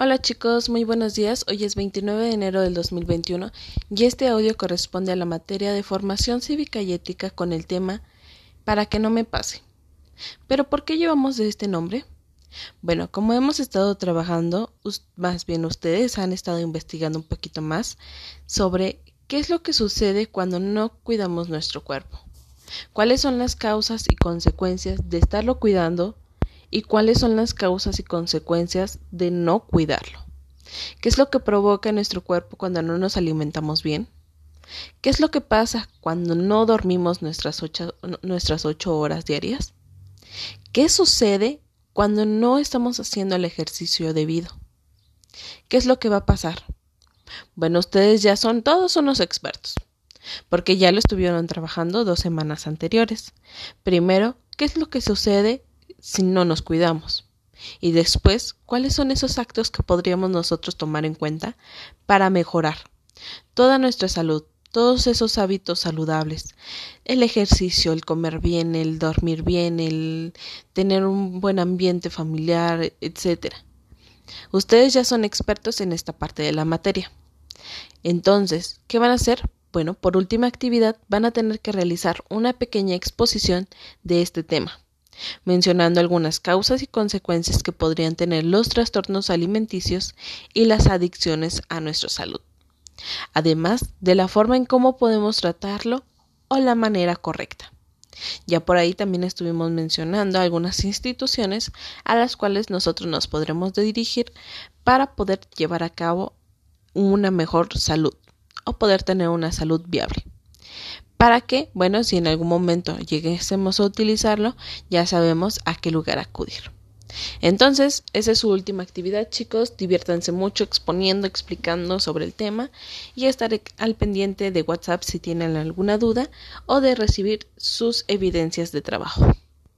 Hola chicos, muy buenos días. Hoy es 29 de enero del 2021 y este audio corresponde a la materia de formación cívica y ética con el tema Para que no me pase. Pero ¿por qué llevamos este nombre? Bueno, como hemos estado trabajando, más bien ustedes han estado investigando un poquito más sobre qué es lo que sucede cuando no cuidamos nuestro cuerpo. ¿Cuáles son las causas y consecuencias de estarlo cuidando y cuáles son las causas y consecuencias de no cuidarlo. ¿Qué es lo que provoca en nuestro cuerpo cuando no nos alimentamos bien? ¿Qué es lo que pasa cuando no dormimos nuestras ocho, nuestras ocho horas diarias? ¿Qué sucede cuando no estamos haciendo el ejercicio debido? ¿Qué es lo que va a pasar? Bueno, ustedes ya son todos unos expertos, porque ya lo estuvieron trabajando dos semanas anteriores. Primero, ¿qué es lo que sucede si no nos cuidamos? Y después, ¿cuáles son esos actos que podríamos nosotros tomar en cuenta para mejorar toda nuestra salud, todos esos hábitos saludables, el ejercicio, el comer bien, el dormir bien, el tener un buen ambiente familiar, etcétera? Ustedes ya son expertos en esta parte de la materia. Entonces, ¿qué van a hacer? Bueno, por última actividad van a tener que realizar una pequeña exposición de este tema mencionando algunas causas y consecuencias que podrían tener los trastornos alimenticios y las adicciones a nuestra salud, además de la forma en cómo podemos tratarlo o la manera correcta. Ya por ahí también estuvimos mencionando algunas instituciones a las cuales nosotros nos podremos dirigir para poder llevar a cabo una mejor salud o poder tener una salud viable para que, bueno, si en algún momento lleguésemos a utilizarlo, ya sabemos a qué lugar acudir. Entonces, esa es su última actividad, chicos. Diviértanse mucho exponiendo, explicando sobre el tema y estaré al pendiente de WhatsApp si tienen alguna duda o de recibir sus evidencias de trabajo.